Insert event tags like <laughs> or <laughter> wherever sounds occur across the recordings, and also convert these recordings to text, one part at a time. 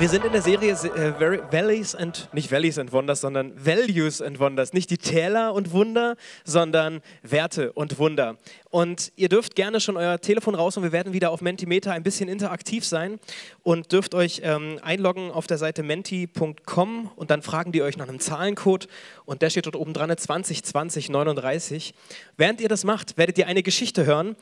Wir sind in der Serie äh, Valleys and, nicht Valleys and Wonders, sondern Values and Wonders. Nicht die Täler und Wunder, sondern Werte und Wunder. Und ihr dürft gerne schon euer Telefon raus und wir werden wieder auf Mentimeter ein bisschen interaktiv sein und dürft euch ähm, einloggen auf der Seite menti.com und dann fragen die euch nach einem Zahlencode und der steht dort oben dran, 202039. Während ihr das macht, werdet ihr eine Geschichte hören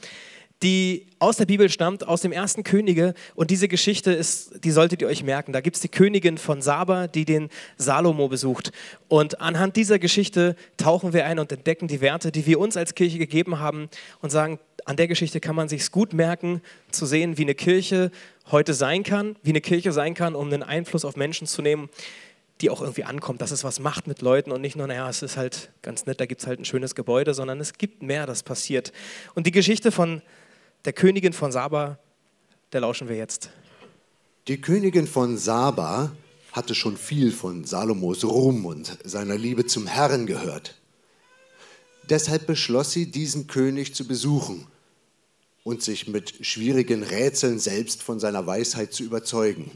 die aus der Bibel stammt, aus dem ersten Könige. Und diese Geschichte ist, die solltet ihr euch merken. Da gibt es die Königin von Saba, die den Salomo besucht. Und anhand dieser Geschichte tauchen wir ein und entdecken die Werte, die wir uns als Kirche gegeben haben und sagen, an der Geschichte kann man sich gut merken, zu sehen, wie eine Kirche heute sein kann, wie eine Kirche sein kann, um einen Einfluss auf Menschen zu nehmen, die auch irgendwie ankommt, dass es was macht mit Leuten und nicht nur, naja, es ist halt ganz nett, da gibt es halt ein schönes Gebäude, sondern es gibt mehr, das passiert. Und die Geschichte von der Königin von Saba, der lauschen wir jetzt. Die Königin von Saba hatte schon viel von Salomos Ruhm und seiner Liebe zum Herrn gehört. Deshalb beschloss sie, diesen König zu besuchen und sich mit schwierigen Rätseln selbst von seiner Weisheit zu überzeugen.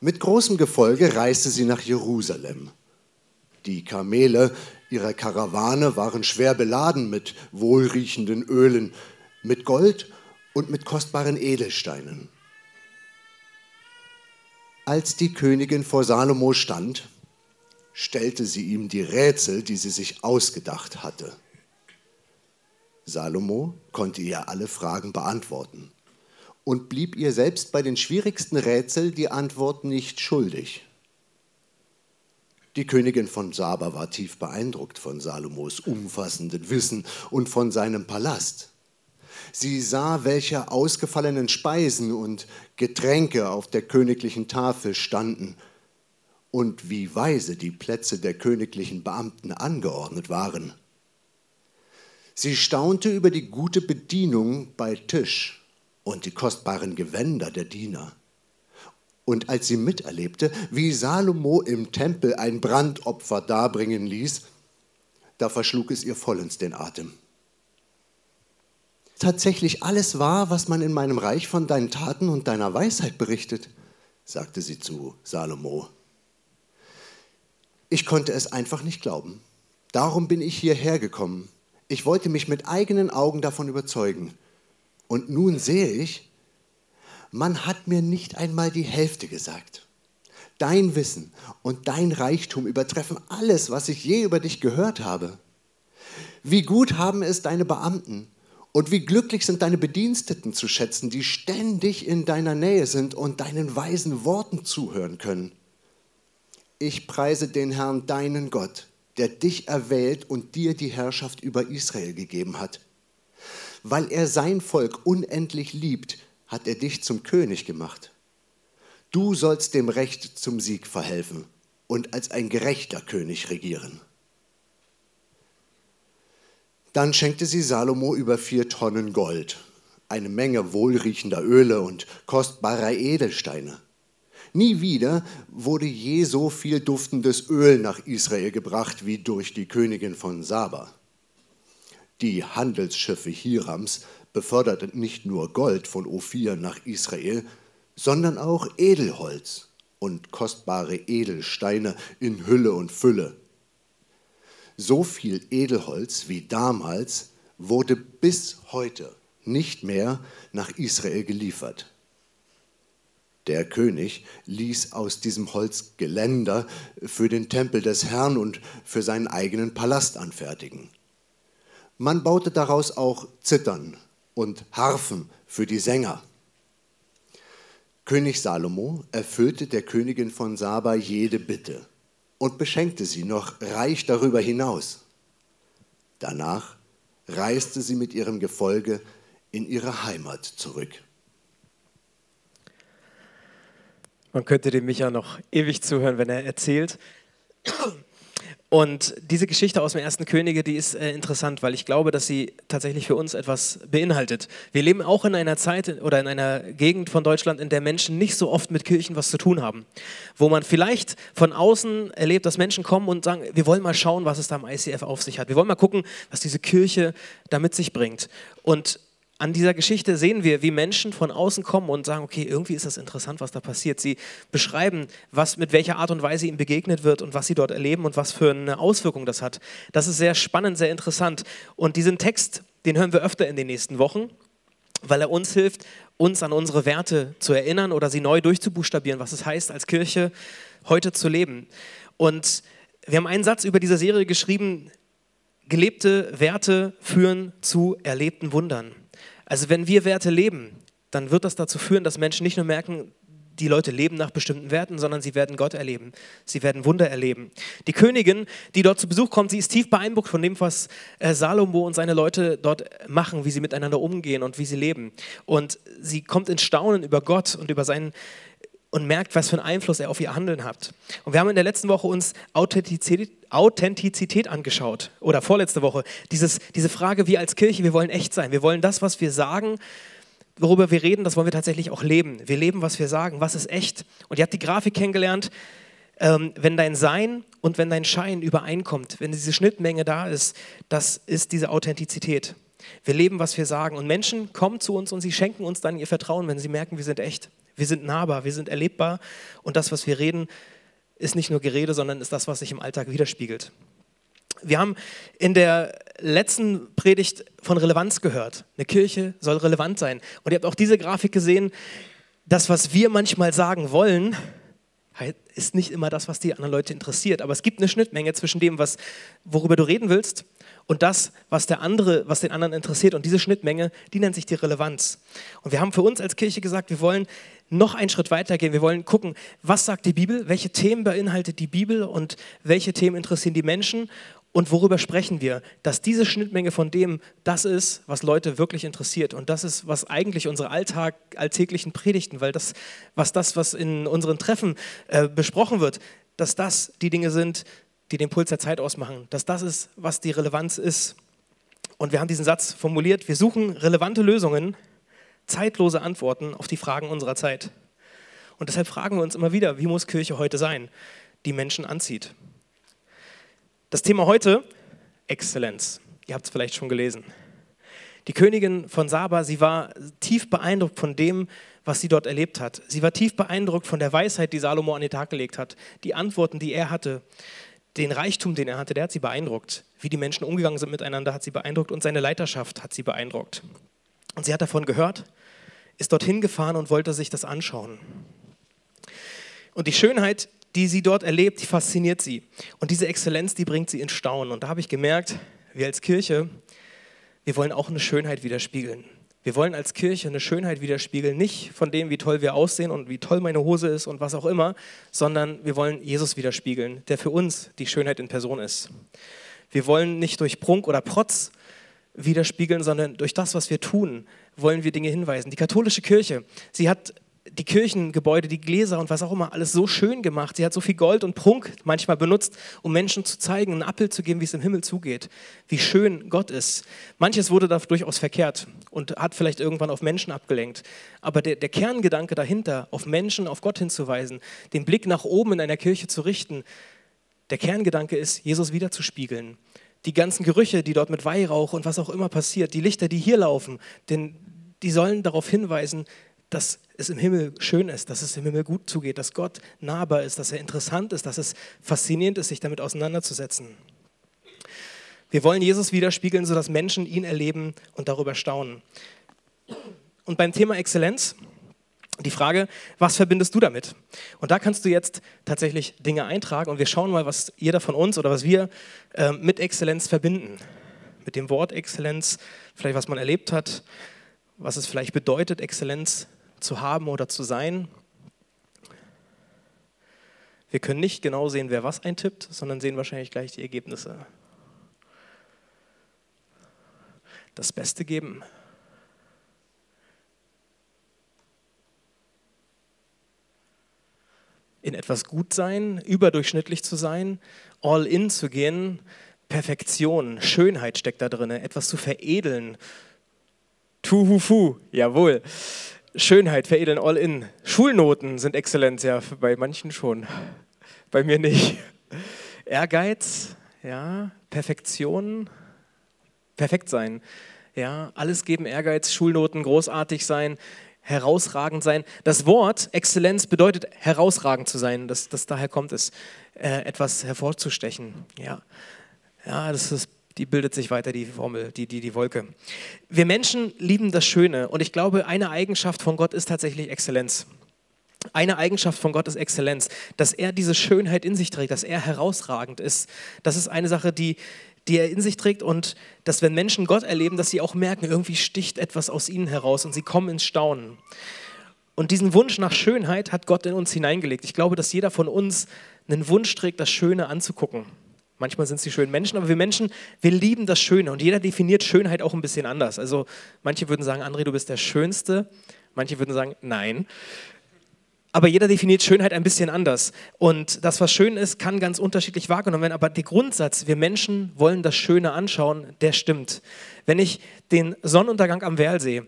Mit großem Gefolge reiste sie nach Jerusalem. Die Kamele ihrer Karawane waren schwer beladen mit wohlriechenden Ölen, mit Gold und mit kostbaren Edelsteinen. Als die Königin vor Salomo stand, stellte sie ihm die Rätsel, die sie sich ausgedacht hatte. Salomo konnte ihr alle Fragen beantworten und blieb ihr selbst bei den schwierigsten Rätseln die Antwort nicht schuldig. Die Königin von Saba war tief beeindruckt von Salomos umfassendem Wissen und von seinem Palast. Sie sah, welche ausgefallenen Speisen und Getränke auf der königlichen Tafel standen und wie weise die Plätze der königlichen Beamten angeordnet waren. Sie staunte über die gute Bedienung bei Tisch und die kostbaren Gewänder der Diener. Und als sie miterlebte, wie Salomo im Tempel ein Brandopfer darbringen ließ, da verschlug es ihr vollends den Atem tatsächlich alles wahr, was man in meinem Reich von deinen Taten und deiner Weisheit berichtet, sagte sie zu Salomo. Ich konnte es einfach nicht glauben. Darum bin ich hierher gekommen. Ich wollte mich mit eigenen Augen davon überzeugen. Und nun sehe ich, man hat mir nicht einmal die Hälfte gesagt. Dein Wissen und dein Reichtum übertreffen alles, was ich je über dich gehört habe. Wie gut haben es deine Beamten, und wie glücklich sind deine Bediensteten zu schätzen, die ständig in deiner Nähe sind und deinen weisen Worten zuhören können. Ich preise den Herrn, deinen Gott, der dich erwählt und dir die Herrschaft über Israel gegeben hat. Weil er sein Volk unendlich liebt, hat er dich zum König gemacht. Du sollst dem Recht zum Sieg verhelfen und als ein gerechter König regieren. Dann schenkte sie Salomo über vier Tonnen Gold, eine Menge wohlriechender Öle und kostbarer Edelsteine. Nie wieder wurde je so viel duftendes Öl nach Israel gebracht wie durch die Königin von Saba. Die Handelsschiffe Hirams beförderten nicht nur Gold von Ophir nach Israel, sondern auch Edelholz und kostbare Edelsteine in Hülle und Fülle so viel Edelholz wie damals wurde bis heute nicht mehr nach Israel geliefert. Der König ließ aus diesem Holz Geländer für den Tempel des Herrn und für seinen eigenen Palast anfertigen. Man baute daraus auch Zittern und Harfen für die Sänger. König Salomo erfüllte der Königin von Saba jede Bitte und beschenkte sie noch reich darüber hinaus. Danach reiste sie mit ihrem Gefolge in ihre Heimat zurück. Man könnte dem Micha noch ewig zuhören, wenn er erzählt. Und diese Geschichte aus dem ersten Könige, die ist äh, interessant, weil ich glaube, dass sie tatsächlich für uns etwas beinhaltet. Wir leben auch in einer Zeit oder in einer Gegend von Deutschland, in der Menschen nicht so oft mit Kirchen was zu tun haben. Wo man vielleicht von außen erlebt, dass Menschen kommen und sagen, wir wollen mal schauen, was es da im ICF auf sich hat. Wir wollen mal gucken, was diese Kirche da mit sich bringt. Und an dieser Geschichte sehen wir, wie Menschen von außen kommen und sagen, okay, irgendwie ist das interessant, was da passiert. Sie beschreiben, was mit welcher Art und Weise ihnen begegnet wird und was sie dort erleben und was für eine Auswirkung das hat. Das ist sehr spannend, sehr interessant. Und diesen Text, den hören wir öfter in den nächsten Wochen, weil er uns hilft, uns an unsere Werte zu erinnern oder sie neu durchzubuchstabieren, was es heißt, als Kirche heute zu leben. Und wir haben einen Satz über diese Serie geschrieben, gelebte Werte führen zu erlebten Wundern. Also wenn wir Werte leben, dann wird das dazu führen, dass Menschen nicht nur merken, die Leute leben nach bestimmten Werten, sondern sie werden Gott erleben. Sie werden Wunder erleben. Die Königin, die dort zu Besuch kommt, sie ist tief beeindruckt von dem, was äh, Salomo und seine Leute dort machen, wie sie miteinander umgehen und wie sie leben. Und sie kommt in Staunen über Gott und über seinen und merkt, was für einen Einfluss er auf ihr Handeln hat. Und wir haben in der letzten Woche uns Authentizität, Authentizität angeschaut oder vorletzte Woche. Dieses, diese Frage, wir als Kirche, wir wollen echt sein. Wir wollen das, was wir sagen, worüber wir reden, das wollen wir tatsächlich auch leben. Wir leben, was wir sagen. Was ist echt? Und ihr habt die Grafik kennengelernt. Ähm, wenn dein Sein und wenn dein Schein übereinkommt, wenn diese Schnittmenge da ist, das ist diese Authentizität. Wir leben, was wir sagen. Und Menschen kommen zu uns und sie schenken uns dann ihr Vertrauen, wenn sie merken, wir sind echt. Wir sind nahbar, wir sind erlebbar. Und das, was wir reden, ist nicht nur Gerede, sondern ist das, was sich im Alltag widerspiegelt. Wir haben in der letzten Predigt von Relevanz gehört. Eine Kirche soll relevant sein. Und ihr habt auch diese Grafik gesehen. Das, was wir manchmal sagen wollen, ist nicht immer das, was die anderen Leute interessiert. Aber es gibt eine Schnittmenge zwischen dem, was, worüber du reden willst und das, was der andere, was den anderen interessiert. Und diese Schnittmenge, die nennt sich die Relevanz. Und wir haben für uns als Kirche gesagt, wir wollen noch einen Schritt weiter gehen. Wir wollen gucken, was sagt die Bibel, welche Themen beinhaltet die Bibel und welche Themen interessieren die Menschen und worüber sprechen wir? Dass diese Schnittmenge von dem das ist, was Leute wirklich interessiert. Und das ist, was eigentlich unsere Alltag, alltäglichen Predigten, weil das, was das, was in unseren Treffen äh, besprochen wird, dass das die Dinge sind, die den Puls der Zeit ausmachen, dass das ist, was die Relevanz ist. Und wir haben diesen Satz formuliert, wir suchen relevante Lösungen, zeitlose Antworten auf die Fragen unserer Zeit. Und deshalb fragen wir uns immer wieder, wie muss Kirche heute sein, die Menschen anzieht. Das Thema heute, Exzellenz. Ihr habt es vielleicht schon gelesen. Die Königin von Saba, sie war tief beeindruckt von dem, was sie dort erlebt hat. Sie war tief beeindruckt von der Weisheit, die Salomo an den Tag gelegt hat, die Antworten, die er hatte den Reichtum, den er hatte, der hat sie beeindruckt. Wie die Menschen umgegangen sind miteinander, hat sie beeindruckt und seine Leiterschaft hat sie beeindruckt. Und sie hat davon gehört, ist dorthin gefahren und wollte sich das anschauen. Und die Schönheit, die sie dort erlebt, die fasziniert sie. Und diese Exzellenz, die bringt sie in Staunen. Und da habe ich gemerkt, wir als Kirche, wir wollen auch eine Schönheit widerspiegeln. Wir wollen als Kirche eine Schönheit widerspiegeln, nicht von dem, wie toll wir aussehen und wie toll meine Hose ist und was auch immer, sondern wir wollen Jesus widerspiegeln, der für uns die Schönheit in Person ist. Wir wollen nicht durch Prunk oder Protz widerspiegeln, sondern durch das, was wir tun, wollen wir Dinge hinweisen. Die katholische Kirche, sie hat die Kirchengebäude, die Gläser und was auch immer, alles so schön gemacht. Sie hat so viel Gold und Prunk manchmal benutzt, um Menschen zu zeigen, einen Appel zu geben, wie es im Himmel zugeht, wie schön Gott ist. Manches wurde da durchaus verkehrt und hat vielleicht irgendwann auf Menschen abgelenkt. Aber der, der Kerngedanke dahinter, auf Menschen, auf Gott hinzuweisen, den Blick nach oben in einer Kirche zu richten, der Kerngedanke ist, Jesus wiederzuspiegeln. Die ganzen Gerüche, die dort mit Weihrauch und was auch immer passiert, die Lichter, die hier laufen, denn die sollen darauf hinweisen, dass es im Himmel schön ist, dass es im Himmel gut zugeht, dass Gott nahbar ist, dass er interessant ist, dass es faszinierend ist, sich damit auseinanderzusetzen. Wir wollen Jesus widerspiegeln, sodass Menschen ihn erleben und darüber staunen. Und beim Thema Exzellenz, die Frage, was verbindest du damit? Und da kannst du jetzt tatsächlich Dinge eintragen und wir schauen mal, was jeder von uns oder was wir äh, mit Exzellenz verbinden. Mit dem Wort Exzellenz, vielleicht was man erlebt hat, was es vielleicht bedeutet, Exzellenz zu haben oder zu sein. Wir können nicht genau sehen, wer was eintippt, sondern sehen wahrscheinlich gleich die Ergebnisse. Das Beste geben. In etwas gut sein, überdurchschnittlich zu sein, all in zu gehen. Perfektion, Schönheit steckt da drin, etwas zu veredeln. Tuhufu, jawohl. Schönheit, veredeln, all in. Schulnoten sind Exzellenz, ja, bei manchen schon. Bei mir nicht. Ehrgeiz, ja, Perfektion, perfekt sein. Ja, alles geben, Ehrgeiz, Schulnoten, großartig sein, herausragend sein. Das Wort Exzellenz bedeutet herausragend zu sein. Das, das daher kommt es, äh, etwas hervorzustechen. Ja, ja das ist, die bildet sich weiter, die Formel, die, die, die Wolke. Wir Menschen lieben das Schöne und ich glaube, eine Eigenschaft von Gott ist tatsächlich Exzellenz. Eine Eigenschaft von Gott ist Exzellenz, dass er diese Schönheit in sich trägt, dass er herausragend ist. Das ist eine Sache, die, die er in sich trägt und dass wenn Menschen Gott erleben, dass sie auch merken, irgendwie sticht etwas aus ihnen heraus und sie kommen ins Staunen. Und diesen Wunsch nach Schönheit hat Gott in uns hineingelegt. Ich glaube, dass jeder von uns einen Wunsch trägt, das Schöne anzugucken. Manchmal sind es die schönen Menschen, aber wir Menschen, wir lieben das Schöne und jeder definiert Schönheit auch ein bisschen anders. Also manche würden sagen, André, du bist der Schönste. Manche würden sagen, nein aber jeder definiert Schönheit ein bisschen anders. Und das, was schön ist, kann ganz unterschiedlich wahrgenommen werden. Aber der Grundsatz, wir Menschen wollen das Schöne anschauen, der stimmt. Wenn ich den Sonnenuntergang am Werlsee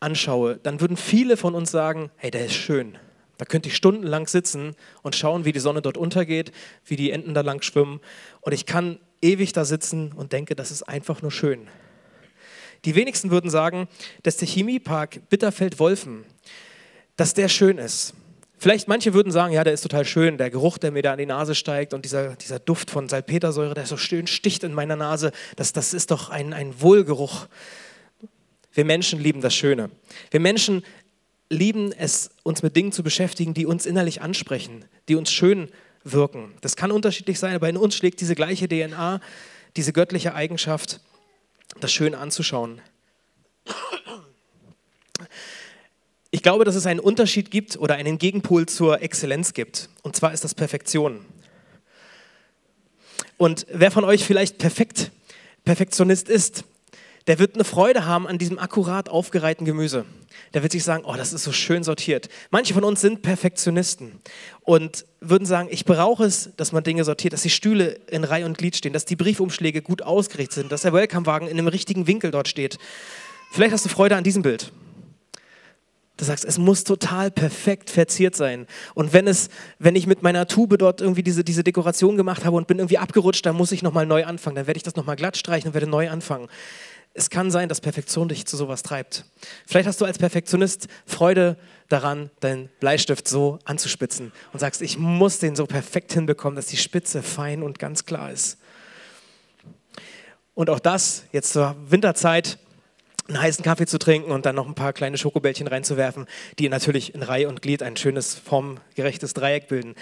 anschaue, dann würden viele von uns sagen, hey, der ist schön. Da könnte ich stundenlang sitzen und schauen, wie die Sonne dort untergeht, wie die Enten da lang schwimmen. Und ich kann ewig da sitzen und denke, das ist einfach nur schön. Die wenigsten würden sagen, dass der Chemiepark Bitterfeld-Wolfen dass der schön ist. Vielleicht manche würden sagen, ja, der ist total schön, der Geruch, der mir da an die Nase steigt und dieser, dieser Duft von Salpetersäure, der so schön sticht in meiner Nase, das, das ist doch ein, ein Wohlgeruch. Wir Menschen lieben das Schöne. Wir Menschen lieben es, uns mit Dingen zu beschäftigen, die uns innerlich ansprechen, die uns schön wirken. Das kann unterschiedlich sein, aber in uns schlägt diese gleiche DNA, diese göttliche Eigenschaft, das Schöne anzuschauen. Ich glaube, dass es einen Unterschied gibt oder einen Gegenpol zur Exzellenz gibt. Und zwar ist das Perfektion. Und wer von euch vielleicht perfekt Perfektionist ist, der wird eine Freude haben an diesem akkurat aufgereihten Gemüse. Der wird sich sagen, oh, das ist so schön sortiert. Manche von uns sind Perfektionisten und würden sagen, ich brauche es, dass man Dinge sortiert, dass die Stühle in Reihe und Glied stehen, dass die Briefumschläge gut ausgerichtet sind, dass der Welcome-Wagen in einem richtigen Winkel dort steht. Vielleicht hast du Freude an diesem Bild. Du sagst, es muss total perfekt verziert sein. Und wenn es, wenn ich mit meiner Tube dort irgendwie diese, diese Dekoration gemacht habe und bin irgendwie abgerutscht, dann muss ich nochmal neu anfangen. Dann werde ich das nochmal glatt streichen und werde neu anfangen. Es kann sein, dass Perfektion dich zu sowas treibt. Vielleicht hast du als Perfektionist Freude daran, deinen Bleistift so anzuspitzen und sagst, ich muss den so perfekt hinbekommen, dass die Spitze fein und ganz klar ist. Und auch das jetzt zur Winterzeit einen heißen Kaffee zu trinken und dann noch ein paar kleine Schokobällchen reinzuwerfen, die natürlich in Reihe und Glied ein schönes, formgerechtes Dreieck bilden.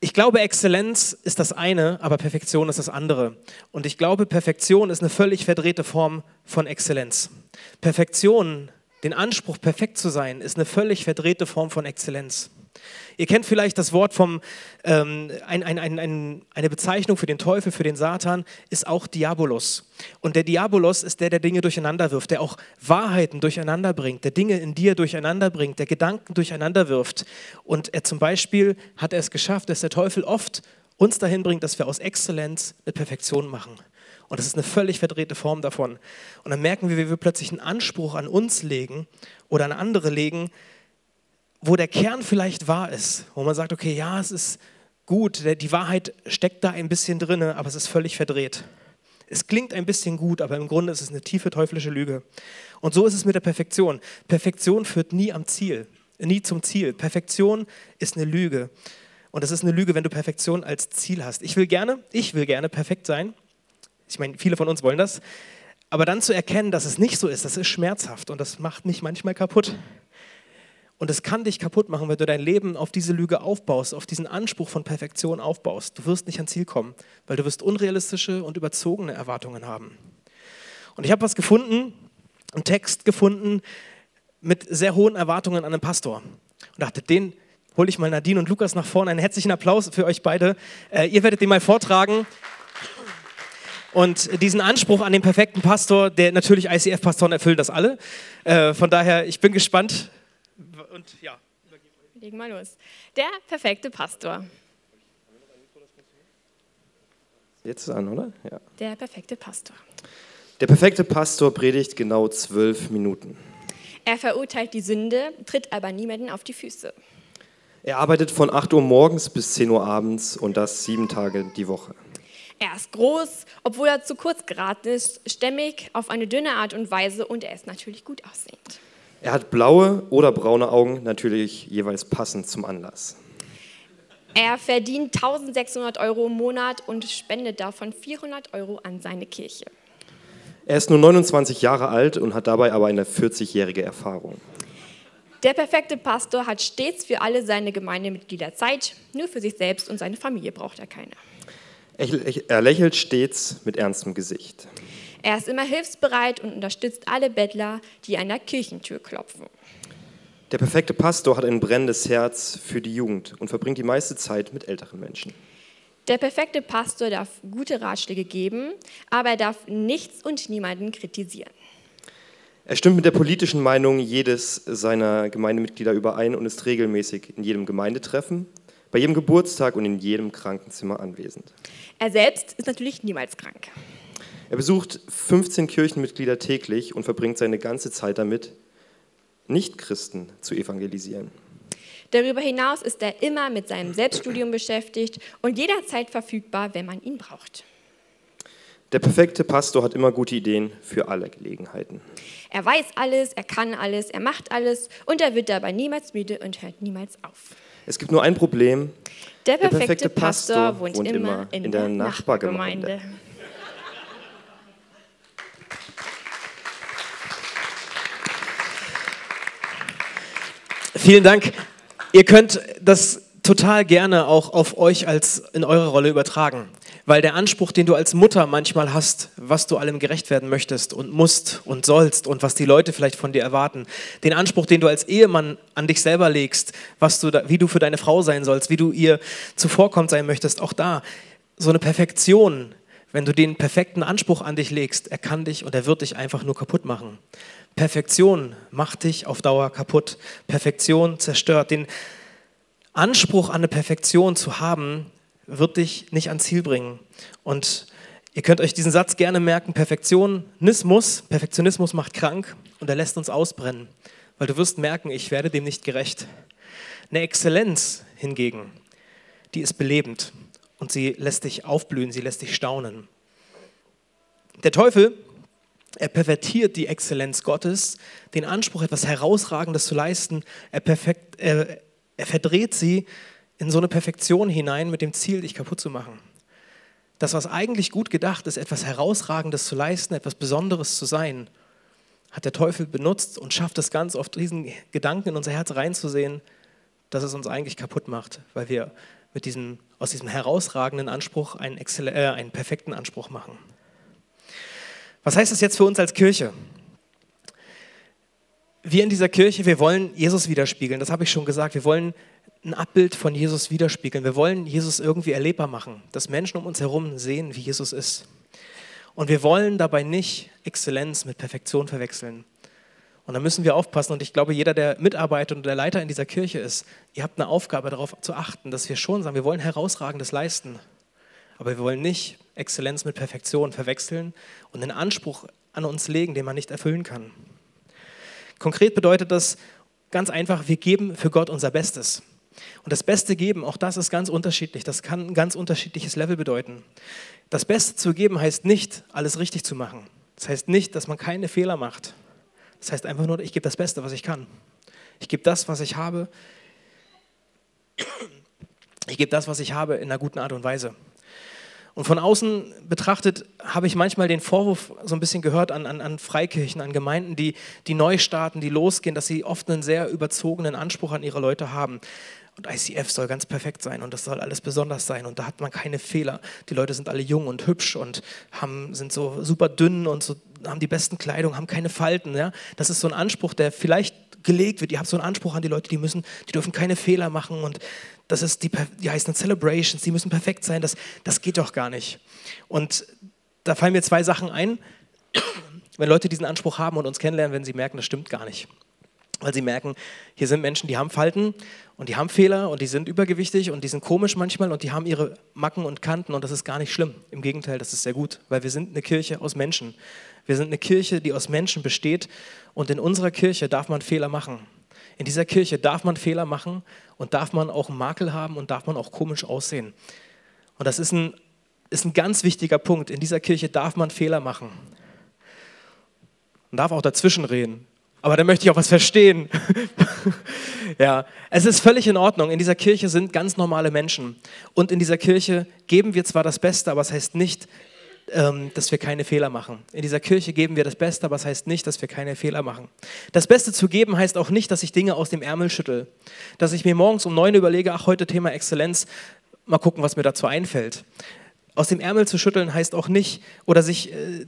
Ich glaube, Exzellenz ist das eine, aber Perfektion ist das andere. Und ich glaube, Perfektion ist eine völlig verdrehte Form von Exzellenz. Perfektion, den Anspruch, perfekt zu sein, ist eine völlig verdrehte Form von Exzellenz. Ihr kennt vielleicht das Wort vom, ähm, ein, ein, ein, eine Bezeichnung für den Teufel, für den Satan, ist auch Diabolos. Und der Diabolos ist der, der Dinge durcheinander wirft, der auch Wahrheiten durcheinander bringt, der Dinge in dir durcheinander bringt, der Gedanken durcheinander wirft. Und er zum Beispiel hat er es geschafft, dass der Teufel oft uns dahin bringt, dass wir aus Exzellenz eine Perfektion machen. Und das ist eine völlig verdrehte Form davon. Und dann merken wir, wie wir plötzlich einen Anspruch an uns legen oder an andere legen, wo der Kern vielleicht wahr ist, wo man sagt, okay, ja, es ist gut, die Wahrheit steckt da ein bisschen drin, aber es ist völlig verdreht. Es klingt ein bisschen gut, aber im Grunde ist es eine tiefe teuflische Lüge. Und so ist es mit der Perfektion. Perfektion führt nie am Ziel, nie zum Ziel. Perfektion ist eine Lüge. Und es ist eine Lüge, wenn du Perfektion als Ziel hast. Ich will gerne, ich will gerne perfekt sein. Ich meine, viele von uns wollen das. Aber dann zu erkennen, dass es nicht so ist, das ist schmerzhaft und das macht mich manchmal kaputt. Und es kann dich kaputt machen, wenn du dein Leben auf diese Lüge aufbaust, auf diesen Anspruch von Perfektion aufbaust. Du wirst nicht ans Ziel kommen, weil du wirst unrealistische und überzogene Erwartungen haben. Und ich habe was gefunden, einen Text gefunden mit sehr hohen Erwartungen an einen Pastor. Und dachte, den hole ich mal Nadine und Lukas nach vorne. Einen herzlichen Applaus für euch beide. Äh, ihr werdet den mal vortragen. Und diesen Anspruch an den perfekten Pastor, der natürlich ICF-Pastoren erfüllen das alle. Äh, von daher, ich bin gespannt, und ja, Legen mal los. Der perfekte Pastor. Jetzt ist an, oder? Ja. Der perfekte Pastor. Der perfekte Pastor predigt genau zwölf Minuten. Er verurteilt die Sünde, tritt aber niemanden auf die Füße. Er arbeitet von 8 Uhr morgens bis 10 Uhr abends und das sieben Tage die Woche. Er ist groß, obwohl er zu kurz geraten ist, stämmig, auf eine dünne Art und Weise und er ist natürlich gut aussehend. Er hat blaue oder braune Augen, natürlich jeweils passend zum Anlass. Er verdient 1600 Euro im Monat und spendet davon 400 Euro an seine Kirche. Er ist nur 29 Jahre alt und hat dabei aber eine 40-jährige Erfahrung. Der perfekte Pastor hat stets für alle seine Gemeindemitglieder Zeit, nur für sich selbst und seine Familie braucht er keine. Er lächelt stets mit ernstem Gesicht. Er ist immer hilfsbereit und unterstützt alle Bettler, die an der Kirchentür klopfen. Der perfekte Pastor hat ein brennendes Herz für die Jugend und verbringt die meiste Zeit mit älteren Menschen. Der perfekte Pastor darf gute Ratschläge geben, aber er darf nichts und niemanden kritisieren. Er stimmt mit der politischen Meinung jedes seiner Gemeindemitglieder überein und ist regelmäßig in jedem Gemeindetreffen, bei jedem Geburtstag und in jedem Krankenzimmer anwesend. Er selbst ist natürlich niemals krank. Er besucht 15 Kirchenmitglieder täglich und verbringt seine ganze Zeit damit, Nichtchristen zu evangelisieren. Darüber hinaus ist er immer mit seinem Selbststudium beschäftigt und jederzeit verfügbar, wenn man ihn braucht. Der perfekte Pastor hat immer gute Ideen für alle Gelegenheiten. Er weiß alles, er kann alles, er macht alles und er wird dabei niemals müde und hört niemals auf. Es gibt nur ein Problem. Der perfekte, der perfekte Pastor, Pastor, wohnt, immer in, in der, der Nachbargemeinde. Nachbargemeinde. Vielen Dank. Ihr könnt das total gerne auch auf euch als in eure Rolle übertragen, weil der Anspruch, den du als Mutter manchmal hast, was du allem gerecht werden möchtest und musst und sollst und was die Leute vielleicht von dir erwarten, den Anspruch, den du als Ehemann an dich selber legst, was du da, wie du für deine Frau sein sollst, wie du ihr zuvorkommt sein möchtest, auch da so eine Perfektion, wenn du den perfekten Anspruch an dich legst, er kann dich und er wird dich einfach nur kaputt machen. Perfektion macht dich auf Dauer kaputt. Perfektion zerstört. Den Anspruch an eine Perfektion zu haben, wird dich nicht ans Ziel bringen. Und ihr könnt euch diesen Satz gerne merken, Perfektionismus, Perfektionismus macht krank und er lässt uns ausbrennen, weil du wirst merken, ich werde dem nicht gerecht. Eine Exzellenz hingegen, die ist belebend und sie lässt dich aufblühen, sie lässt dich staunen. Der Teufel er pervertiert die Exzellenz Gottes, den Anspruch, etwas Herausragendes zu leisten. Er, perfekt, er, er verdreht sie in so eine Perfektion hinein mit dem Ziel, dich kaputt zu machen. Das, was eigentlich gut gedacht ist, etwas Herausragendes zu leisten, etwas Besonderes zu sein, hat der Teufel benutzt und schafft es ganz oft, diesen Gedanken in unser Herz reinzusehen, dass es uns eigentlich kaputt macht, weil wir mit diesem, aus diesem herausragenden Anspruch einen, äh, einen perfekten Anspruch machen. Was heißt das jetzt für uns als Kirche? Wir in dieser Kirche, wir wollen Jesus widerspiegeln, das habe ich schon gesagt. Wir wollen ein Abbild von Jesus widerspiegeln. Wir wollen Jesus irgendwie erlebbar machen, dass Menschen um uns herum sehen, wie Jesus ist. Und wir wollen dabei nicht Exzellenz mit Perfektion verwechseln. Und da müssen wir aufpassen. Und ich glaube, jeder, der Mitarbeiter und der Leiter in dieser Kirche ist, ihr habt eine Aufgabe darauf zu achten, dass wir schon sagen, wir wollen herausragendes leisten. Aber wir wollen nicht Exzellenz mit Perfektion verwechseln und einen Anspruch an uns legen, den man nicht erfüllen kann. Konkret bedeutet das ganz einfach, wir geben für Gott unser Bestes. Und das Beste geben, auch das ist ganz unterschiedlich. Das kann ein ganz unterschiedliches Level bedeuten. Das Beste zu geben heißt nicht, alles richtig zu machen. Das heißt nicht, dass man keine Fehler macht. Das heißt einfach nur, ich gebe das Beste, was ich kann. Ich gebe das, was ich habe. Ich gebe das, was ich habe, in einer guten Art und Weise. Und von außen betrachtet habe ich manchmal den Vorwurf so ein bisschen gehört an, an, an Freikirchen, an Gemeinden, die, die neu starten, die losgehen, dass sie oft einen sehr überzogenen Anspruch an ihre Leute haben. Und ICF soll ganz perfekt sein und das soll alles besonders sein und da hat man keine Fehler. Die Leute sind alle jung und hübsch und haben, sind so super dünn und so, haben die besten Kleidung, haben keine Falten. Ja? Das ist so ein Anspruch, der vielleicht gelegt wird. Ihr habt so einen Anspruch an die Leute, die müssen, die dürfen keine Fehler machen und das ist die, die heißen Celebrations, die müssen perfekt sein. Das, das geht doch gar nicht. Und da fallen mir zwei Sachen ein, wenn Leute diesen Anspruch haben und uns kennenlernen, wenn sie merken, das stimmt gar nicht. weil sie merken, hier sind Menschen, die haben Falten und die haben Fehler und die sind übergewichtig und die sind komisch manchmal und die haben ihre Macken und Kanten und das ist gar nicht schlimm. Im Gegenteil, das ist sehr gut, weil wir sind eine Kirche aus Menschen. Wir sind eine Kirche, die aus Menschen besteht und in unserer Kirche darf man Fehler machen. In dieser Kirche darf man Fehler machen und darf man auch einen Makel haben und darf man auch komisch aussehen. Und das ist ein, ist ein ganz wichtiger Punkt. In dieser Kirche darf man Fehler machen. Man darf auch dazwischen reden. Aber da möchte ich auch was verstehen. <laughs> ja, es ist völlig in Ordnung. In dieser Kirche sind ganz normale Menschen. Und in dieser Kirche geben wir zwar das Beste, aber es das heißt nicht, dass wir keine Fehler machen. In dieser Kirche geben wir das Beste, aber es das heißt nicht, dass wir keine Fehler machen. Das Beste zu geben heißt auch nicht, dass ich Dinge aus dem Ärmel schüttel. Dass ich mir morgens um neun überlege, ach, heute Thema Exzellenz, mal gucken, was mir dazu einfällt. Aus dem Ärmel zu schütteln heißt auch nicht, oder sich, äh,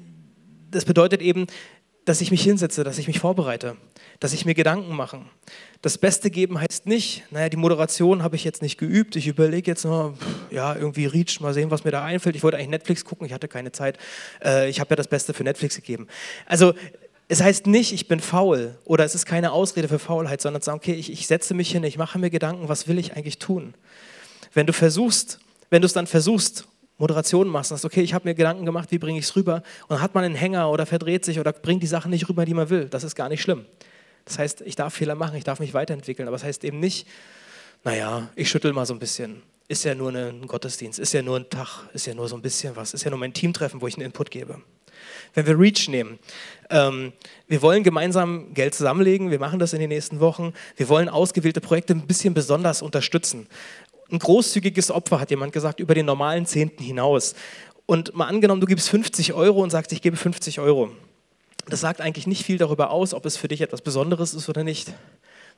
das bedeutet eben, dass ich mich hinsetze, dass ich mich vorbereite, dass ich mir Gedanken mache. Das Beste geben heißt nicht, naja, die Moderation habe ich jetzt nicht geübt, ich überlege jetzt nur, ja, irgendwie Reach, mal sehen, was mir da einfällt. Ich wollte eigentlich Netflix gucken, ich hatte keine Zeit. Äh, ich habe ja das Beste für Netflix gegeben. Also, es heißt nicht, ich bin faul oder es ist keine Ausrede für Faulheit, sondern zu sagen, okay, ich, ich setze mich hin, ich mache mir Gedanken, was will ich eigentlich tun? Wenn du versuchst, wenn du es dann versuchst Moderation machst sagst, okay, ich habe mir Gedanken gemacht, wie bringe ich es rüber? Und dann hat man einen Hänger oder verdreht sich oder bringt die Sachen nicht rüber, die man will. Das ist gar nicht schlimm. Das heißt, ich darf Fehler machen, ich darf mich weiterentwickeln, aber das heißt eben nicht, naja, ich schüttel mal so ein bisschen. Ist ja nur ein Gottesdienst, ist ja nur ein Tag, ist ja nur so ein bisschen was, ist ja nur mein Teamtreffen, wo ich einen Input gebe. Wenn wir Reach nehmen, ähm, wir wollen gemeinsam Geld zusammenlegen, wir machen das in den nächsten Wochen, wir wollen ausgewählte Projekte ein bisschen besonders unterstützen ein großzügiges Opfer, hat jemand gesagt, über den normalen Zehnten hinaus. Und mal angenommen, du gibst 50 Euro und sagst, ich gebe 50 Euro. Das sagt eigentlich nicht viel darüber aus, ob es für dich etwas Besonderes ist oder nicht.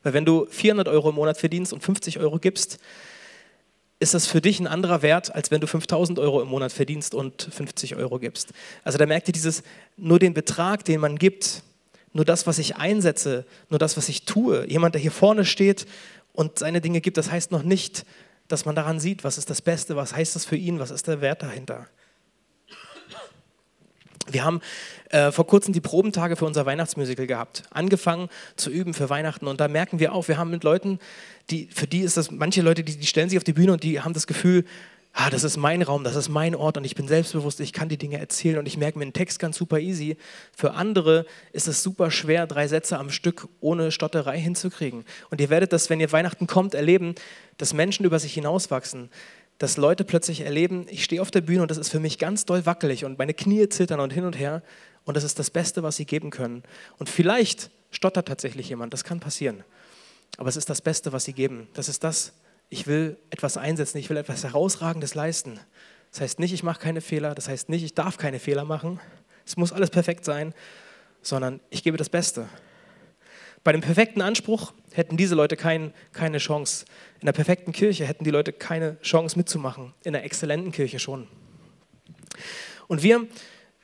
Weil wenn du 400 Euro im Monat verdienst und 50 Euro gibst, ist das für dich ein anderer Wert, als wenn du 5000 Euro im Monat verdienst und 50 Euro gibst. Also da merkt ihr dieses, nur den Betrag, den man gibt, nur das, was ich einsetze, nur das, was ich tue. Jemand, der hier vorne steht und seine Dinge gibt, das heißt noch nicht, dass man daran sieht, was ist das Beste, was heißt das für ihn, was ist der Wert dahinter. Wir haben äh, vor kurzem die Probentage für unser Weihnachtsmusical gehabt, angefangen zu üben für Weihnachten und da merken wir auch, wir haben mit Leuten, die, für die ist das, manche Leute, die, die stellen sich auf die Bühne und die haben das Gefühl, ah, das ist mein Raum, das ist mein Ort und ich bin selbstbewusst, ich kann die Dinge erzählen und ich merke mir einen Text ganz super easy. Für andere ist es super schwer, drei Sätze am Stück ohne Stotterei hinzukriegen. Und ihr werdet das, wenn ihr Weihnachten kommt, erleben, dass Menschen über sich hinauswachsen, dass Leute plötzlich erleben, ich stehe auf der Bühne und das ist für mich ganz doll wackelig und meine Knie zittern und hin und her und das ist das Beste, was sie geben können. Und vielleicht stottert tatsächlich jemand, das kann passieren. Aber es ist das Beste, was sie geben. Das ist das, ich will etwas einsetzen, ich will etwas Herausragendes leisten. Das heißt nicht, ich mache keine Fehler, das heißt nicht, ich darf keine Fehler machen, es muss alles perfekt sein, sondern ich gebe das Beste. Bei dem perfekten Anspruch hätten diese Leute kein, keine Chance. In der perfekten Kirche hätten die Leute keine Chance mitzumachen. In der exzellenten Kirche schon. Und wir,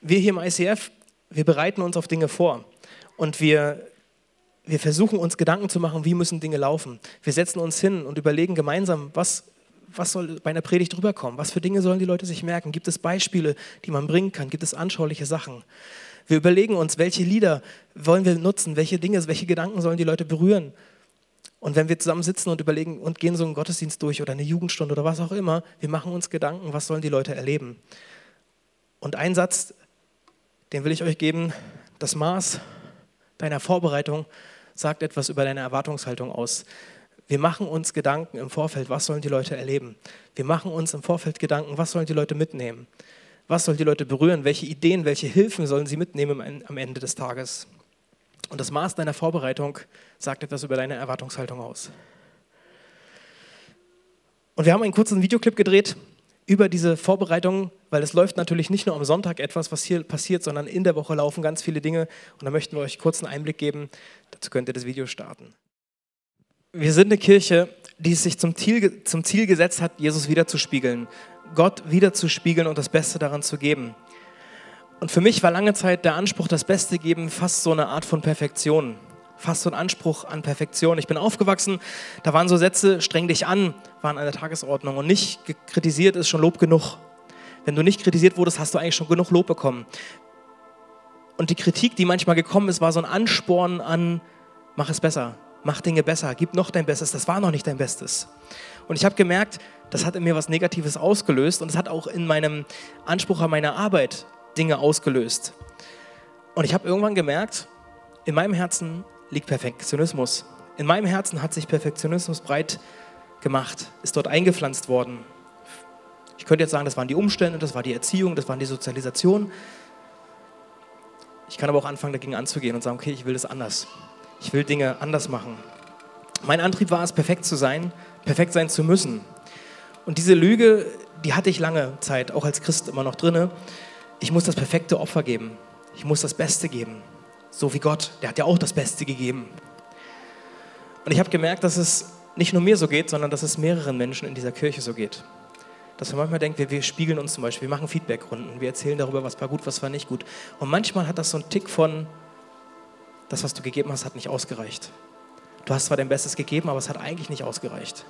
wir hier im ICF, wir bereiten uns auf Dinge vor. Und wir wir versuchen uns Gedanken zu machen, wie müssen Dinge laufen. Wir setzen uns hin und überlegen gemeinsam, was, was soll bei einer Predigt rüberkommen? Was für Dinge sollen die Leute sich merken? Gibt es Beispiele, die man bringen kann? Gibt es anschauliche Sachen? Wir überlegen uns, welche Lieder wollen wir nutzen? Welche Dinge, welche Gedanken sollen die Leute berühren? Und wenn wir zusammen sitzen und überlegen und gehen so einen Gottesdienst durch oder eine Jugendstunde oder was auch immer, wir machen uns Gedanken, was sollen die Leute erleben? Und ein Satz, den will ich euch geben, das Maß deiner Vorbereitung sagt etwas über deine Erwartungshaltung aus. Wir machen uns Gedanken im Vorfeld, was sollen die Leute erleben? Wir machen uns im Vorfeld Gedanken, was sollen die Leute mitnehmen? Was sollen die Leute berühren? Welche Ideen, welche Hilfen sollen sie mitnehmen am Ende des Tages? Und das Maß deiner Vorbereitung sagt etwas über deine Erwartungshaltung aus. Und wir haben einen kurzen Videoclip gedreht über diese Vorbereitung, weil es läuft natürlich nicht nur am Sonntag etwas, was hier passiert, sondern in der Woche laufen ganz viele Dinge. Und da möchten wir euch kurz einen Einblick geben. Dazu könnt ihr das Video starten. Wir sind eine Kirche, die es sich zum Ziel, zum Ziel gesetzt hat, Jesus wiederzuspiegeln, Gott wiederzuspiegeln und das Beste daran zu geben. Und für mich war lange Zeit der Anspruch, das Beste geben, fast so eine Art von Perfektion fast so ein Anspruch an Perfektion. Ich bin aufgewachsen, da waren so Sätze, streng dich an, waren an der Tagesordnung und nicht kritisiert ist schon Lob genug. Wenn du nicht kritisiert wurdest, hast du eigentlich schon genug Lob bekommen. Und die Kritik, die manchmal gekommen ist, war so ein Ansporn an mach es besser, mach Dinge besser, gib noch dein Bestes, das war noch nicht dein Bestes. Und ich habe gemerkt, das hat in mir was Negatives ausgelöst und es hat auch in meinem Anspruch an meine Arbeit Dinge ausgelöst. Und ich habe irgendwann gemerkt, in meinem Herzen liegt Perfektionismus. In meinem Herzen hat sich Perfektionismus breit gemacht, ist dort eingepflanzt worden. Ich könnte jetzt sagen, das waren die Umstände, das war die Erziehung, das war die Sozialisation. Ich kann aber auch anfangen, dagegen anzugehen und sagen, okay, ich will das anders. Ich will Dinge anders machen. Mein Antrieb war es, perfekt zu sein, perfekt sein zu müssen. Und diese Lüge, die hatte ich lange Zeit, auch als Christ immer noch drinne. Ich muss das perfekte Opfer geben. Ich muss das Beste geben. So wie Gott, der hat ja auch das Beste gegeben. Und ich habe gemerkt, dass es nicht nur mir so geht, sondern dass es mehreren Menschen in dieser Kirche so geht. Dass man manchmal denkt, wir, wir spiegeln uns zum Beispiel, wir machen Feedbackrunden, wir erzählen darüber, was war gut, was war nicht gut. Und manchmal hat das so einen Tick von, das, was du gegeben hast, hat nicht ausgereicht. Du hast zwar dein Bestes gegeben, aber es hat eigentlich nicht ausgereicht.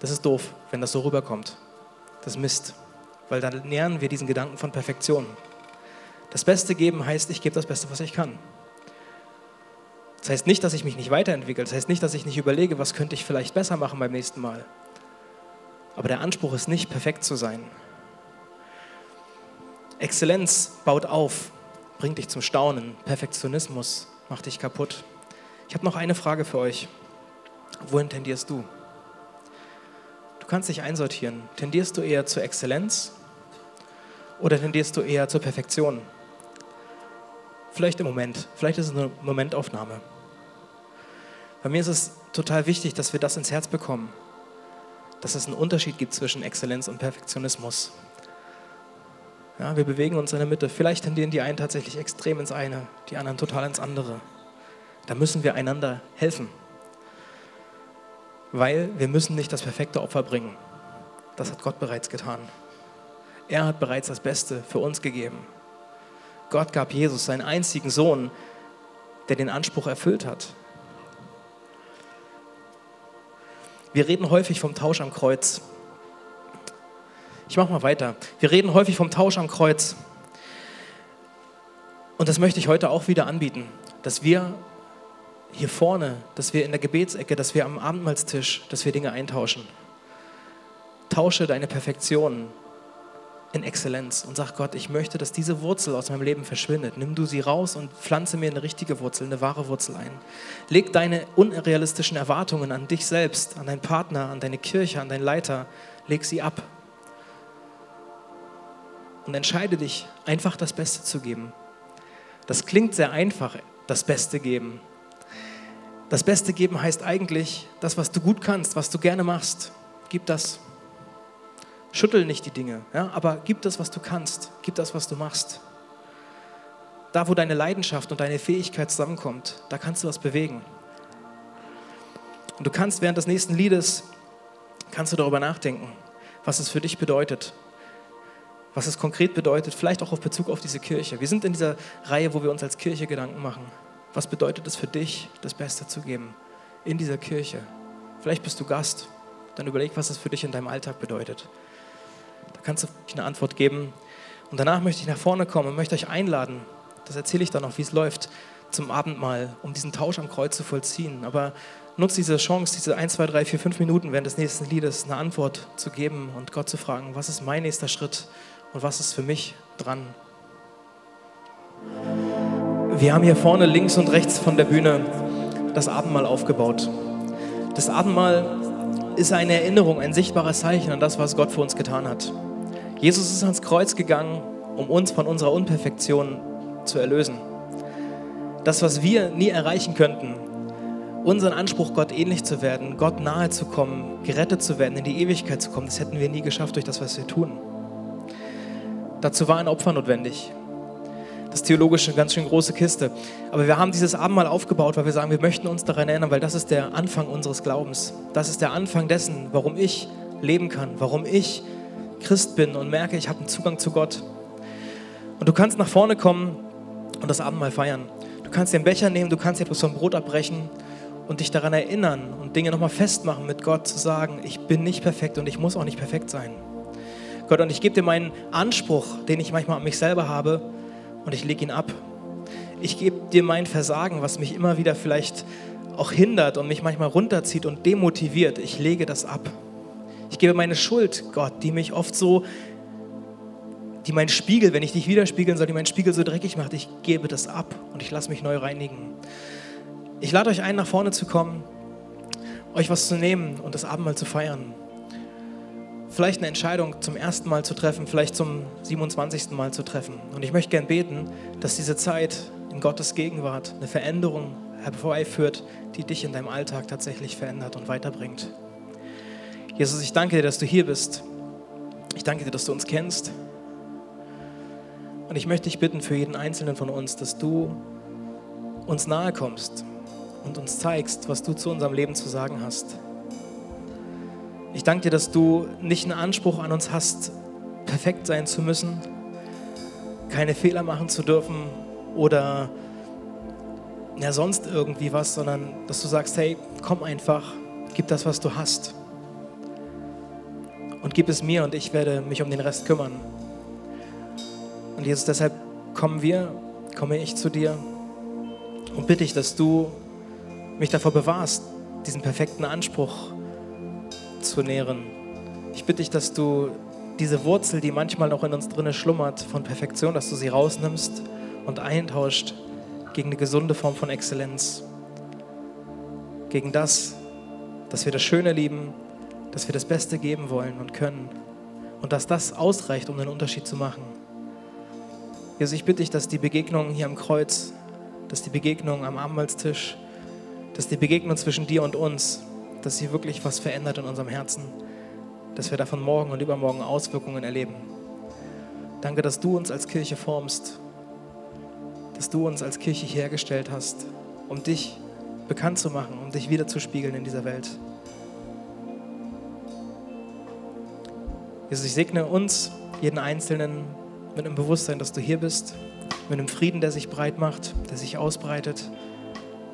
Das ist doof, wenn das so rüberkommt. Das ist Mist, weil dann nähern wir diesen Gedanken von Perfektion. Das Beste geben heißt, ich gebe das Beste, was ich kann. Das heißt nicht, dass ich mich nicht weiterentwickle. Das heißt nicht, dass ich nicht überlege, was könnte ich vielleicht besser machen beim nächsten Mal. Aber der Anspruch ist nicht, perfekt zu sein. Exzellenz baut auf, bringt dich zum Staunen. Perfektionismus macht dich kaputt. Ich habe noch eine Frage für euch. Wohin tendierst du? Du kannst dich einsortieren. Tendierst du eher zur Exzellenz oder tendierst du eher zur Perfektion? Vielleicht im Moment, vielleicht ist es eine Momentaufnahme. Bei mir ist es total wichtig, dass wir das ins Herz bekommen, dass es einen Unterschied gibt zwischen Exzellenz und Perfektionismus. Ja, wir bewegen uns in der Mitte. Vielleicht tendieren die einen tatsächlich extrem ins eine, die anderen total ins andere. Da müssen wir einander helfen. Weil wir müssen nicht das perfekte Opfer bringen. Das hat Gott bereits getan. Er hat bereits das Beste für uns gegeben. Gott gab Jesus seinen einzigen Sohn, der den Anspruch erfüllt hat. Wir reden häufig vom Tausch am Kreuz. Ich mache mal weiter. Wir reden häufig vom Tausch am Kreuz. Und das möchte ich heute auch wieder anbieten, dass wir hier vorne, dass wir in der Gebetsecke, dass wir am Abendmahlstisch, dass wir Dinge eintauschen. Tausche deine Perfektion in Exzellenz und sag Gott, ich möchte, dass diese Wurzel aus meinem Leben verschwindet. Nimm du sie raus und pflanze mir eine richtige Wurzel, eine wahre Wurzel ein. Leg deine unrealistischen Erwartungen an dich selbst, an deinen Partner, an deine Kirche, an deinen Leiter, leg sie ab. Und entscheide dich, einfach das Beste zu geben. Das klingt sehr einfach, das Beste geben. Das Beste geben heißt eigentlich, das, was du gut kannst, was du gerne machst, gib das. Schüttel nicht die Dinge, ja, aber gib das, was du kannst, gib das, was du machst. Da, wo deine Leidenschaft und deine Fähigkeit zusammenkommt, da kannst du was bewegen. Und du kannst während des nächsten Liedes, kannst du darüber nachdenken, was es für dich bedeutet, was es konkret bedeutet, vielleicht auch auf Bezug auf diese Kirche. Wir sind in dieser Reihe, wo wir uns als Kirche Gedanken machen. Was bedeutet es für dich, das Beste zu geben in dieser Kirche? Vielleicht bist du Gast, dann überleg, was es für dich in deinem Alltag bedeutet. Da kannst du eine Antwort geben. Und danach möchte ich nach vorne kommen und möchte euch einladen, das erzähle ich dann noch, wie es läuft, zum Abendmahl, um diesen Tausch am Kreuz zu vollziehen. Aber nutze diese Chance, diese 1, 2, 3, 4, 5 Minuten während des nächsten Liedes eine Antwort zu geben und Gott zu fragen, was ist mein nächster Schritt und was ist für mich dran. Wir haben hier vorne links und rechts von der Bühne das Abendmahl aufgebaut. Das Abendmahl ist eine Erinnerung, ein sichtbares Zeichen an das, was Gott für uns getan hat. Jesus ist ans Kreuz gegangen, um uns von unserer Unperfektion zu erlösen. Das, was wir nie erreichen könnten, unseren Anspruch, Gott ähnlich zu werden, Gott nahe zu kommen, gerettet zu werden, in die Ewigkeit zu kommen, das hätten wir nie geschafft durch das, was wir tun. Dazu war ein Opfer notwendig. Das theologische, ganz schön große Kiste. Aber wir haben dieses Abendmahl aufgebaut, weil wir sagen, wir möchten uns daran erinnern, weil das ist der Anfang unseres Glaubens. Das ist der Anfang dessen, warum ich leben kann, warum ich Christ bin und merke, ich habe einen Zugang zu Gott. Und du kannst nach vorne kommen und das Abendmahl feiern. Du kannst den Becher nehmen, du kannst etwas vom Brot abbrechen und dich daran erinnern und Dinge nochmal festmachen mit Gott, zu sagen, ich bin nicht perfekt und ich muss auch nicht perfekt sein. Gott, und ich gebe dir meinen Anspruch, den ich manchmal an mich selber habe, und ich lege ihn ab. Ich gebe dir mein Versagen, was mich immer wieder vielleicht auch hindert und mich manchmal runterzieht und demotiviert. Ich lege das ab. Ich gebe meine Schuld, Gott, die mich oft so, die mein Spiegel, wenn ich dich widerspiegeln soll, die meinen Spiegel so dreckig macht, ich gebe das ab und ich lasse mich neu reinigen. Ich lade euch ein, nach vorne zu kommen, euch was zu nehmen und das Abendmahl zu feiern. Vielleicht eine Entscheidung zum ersten Mal zu treffen, vielleicht zum 27. Mal zu treffen. Und ich möchte gern beten, dass diese Zeit in Gottes Gegenwart eine Veränderung herbeiführt, die dich in deinem Alltag tatsächlich verändert und weiterbringt. Jesus, ich danke dir, dass du hier bist. Ich danke dir, dass du uns kennst. Und ich möchte dich bitten für jeden Einzelnen von uns, dass du uns nahe kommst und uns zeigst, was du zu unserem Leben zu sagen hast. Ich danke dir, dass du nicht einen Anspruch an uns hast, perfekt sein zu müssen, keine Fehler machen zu dürfen oder ja, sonst irgendwie was, sondern dass du sagst, hey, komm einfach, gib das, was du hast. Und gib es mir und ich werde mich um den Rest kümmern. Und Jesus, deshalb kommen wir, komme ich zu dir und bitte dich, dass du mich davor bewahrst, diesen perfekten Anspruch zu nähren. Ich bitte dich, dass du diese Wurzel, die manchmal noch in uns drinne schlummert, von Perfektion, dass du sie rausnimmst und eintauscht gegen eine gesunde Form von Exzellenz. Gegen das, dass wir das Schöne lieben, dass wir das Beste geben wollen und können. Und dass das ausreicht, um einen Unterschied zu machen. Jesus, ich bitte dich, dass die Begegnung hier am Kreuz, dass die Begegnung am Abendmahlstisch, dass die Begegnung zwischen dir und uns, dass sie wirklich was verändert in unserem Herzen, dass wir davon morgen und übermorgen Auswirkungen erleben. Danke, dass du uns als Kirche formst, dass du uns als Kirche hergestellt hast, um dich bekannt zu machen, um dich wiederzuspiegeln in dieser Welt. Jesus, ich segne uns, jeden Einzelnen, mit einem Bewusstsein, dass du hier bist, mit einem Frieden, der sich breit macht, der sich ausbreitet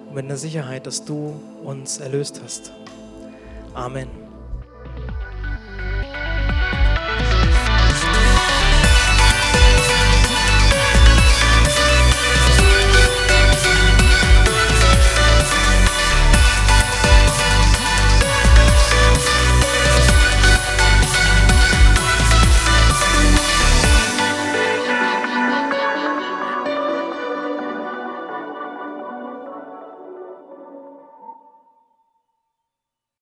und mit einer Sicherheit, dass du uns erlöst hast. Amen.